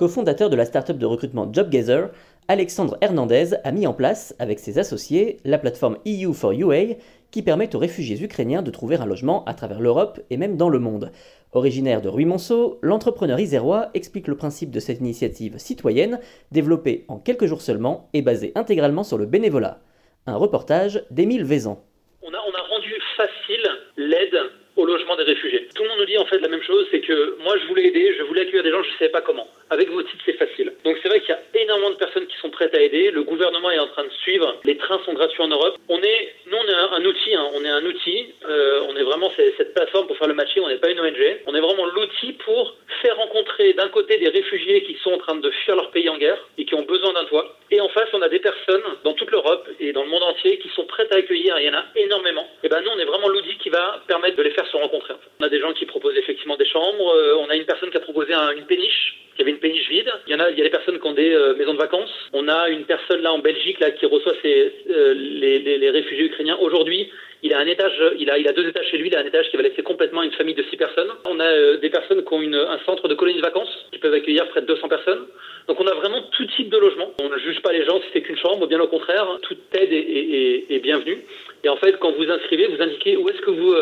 Co-fondateur de la startup de recrutement JobGather, Alexandre Hernandez a mis en place, avec ses associés, la plateforme EU for UA, qui permet aux réfugiés ukrainiens de trouver un logement à travers l'Europe et même dans le monde. Originaire de Ruy-Monceau, l'entrepreneur isérois explique le principe de cette initiative citoyenne, développée en quelques jours seulement et basée intégralement sur le bénévolat. Un reportage d'Émile a, on a rendu facile l'aide au logement des réfugiés. Tout le monde nous dit en fait la même chose, c'est que moi je voulais aider, je voulais accueillir des gens, je ne savais pas comment. Avec vos titres, c'est facile. Donc c'est vrai qu'il y a énormément de personnes qui sont prêtes à aider. Le gouvernement est en train de suivre. Les trains sont gratuits en Europe. On est, nous, on est un, outil. Hein. On est un outil. Euh, on est vraiment cette plateforme pour faire le matching. On n'est pas une ONG. On est vraiment l'outil pour faire rencontrer d'un côté des réfugiés qui sont en train de fuir leur pays en guerre et qui ont besoin d'un toit. Et en face, on a des personnes dans toute l'Europe et dans le monde entier qui sont prêtes à accueillir. Il y en a énormément. Et ben nous, on est vraiment l'outil qui va de les faire se rencontrer. On a des gens qui proposent effectivement des chambres. Euh, on a une personne qui a proposé une péniche il y avait une péniche vide. Il y en a, il y a des personnes qui ont des euh, maisons de vacances. On a une personne là en Belgique là qui reçoit euh, les, réfugiés ukrainiens. Aujourd'hui, il a un étage, il a, il a deux étages chez lui. Il a un étage qui va laisser complètement une famille de six personnes. On a des personnes qui ont un centre de colonies de vacances qui peuvent accueillir près de 200 personnes. Donc on a vraiment tout type de logement. On ne juge pas les gens si c'est qu'une chambre, bien au contraire, toute aide est, est, bienvenue. Et en fait, quand vous inscrivez, vous indiquez où est-ce que vous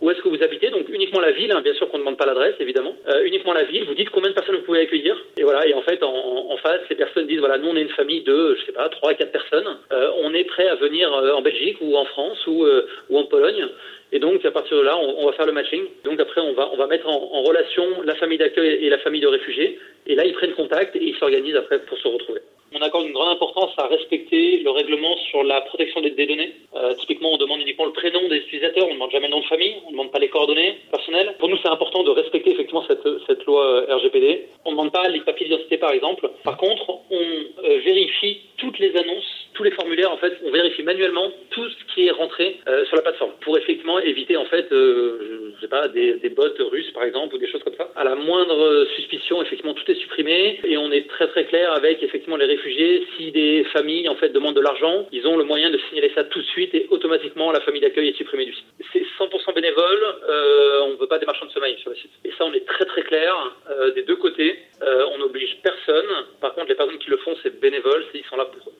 où est-ce que vous habitez, donc uniquement la ville, hein, bien sûr qu'on ne demande pas l'adresse évidemment, euh, uniquement la ville, vous dites combien de personnes vous pouvez accueillir, et voilà, et en fait en, en face, les personnes disent voilà, nous on est une famille de, je sais pas, 3 à 4 personnes, euh, on est prêt à venir euh, en Belgique ou en France ou, euh, ou en Pologne, et donc à partir de là, on, on, va faire le matching, donc après on va, on va mettre en, en relation la famille d'accueil et la famille de réfugiés, et là ils prennent contact et ils s'organisent après pour se retrouver on accorde une grande importance à respecter le règlement sur la protection des, données. Euh, typiquement, on demande uniquement le prénom des utilisateurs, on ne demande jamais le nom de famille, on ne demande pas les coordonnées personnelles. Pour nous, c'est important de respecter effectivement cette, loi euh, RGPD. On ne demande pas les papiers d'identité, par exemple. Par contre, on euh, vérifie toutes les annonces, tous les formulaires. En fait, on vérifie manuellement tout ce qui est rentré euh, sur la plateforme pour effectivement éviter en fait, euh, je sais pas, des, des bots russes par exemple ou des choses comme ça. À la moindre suspicion, effectivement, tout est supprimé et on est très très clair avec effectivement les réfugiés si des familles en fait demandent de l'argent, ils ont le moyen de signaler ça tout de suite et automatiquement la famille d'accueil est supprimée du site. C'est 100% bénévole, euh, on ne veut pas des marchands de sommeil sur le site. Et ça, on est très très clair euh, des deux côtés. Euh, on n'oblige personne.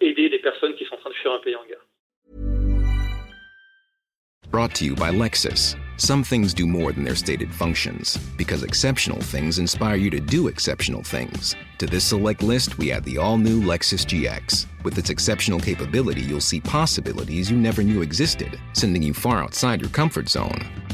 Aider personnes qui sont en train de fuir un pays en guerre. Brought to you by Lexus. Some things do more than their stated functions, because exceptional things inspire you to do exceptional things. To this select list, we add the all new Lexus GX. With its exceptional capability, you'll see possibilities you never knew existed, sending you far outside your comfort zone.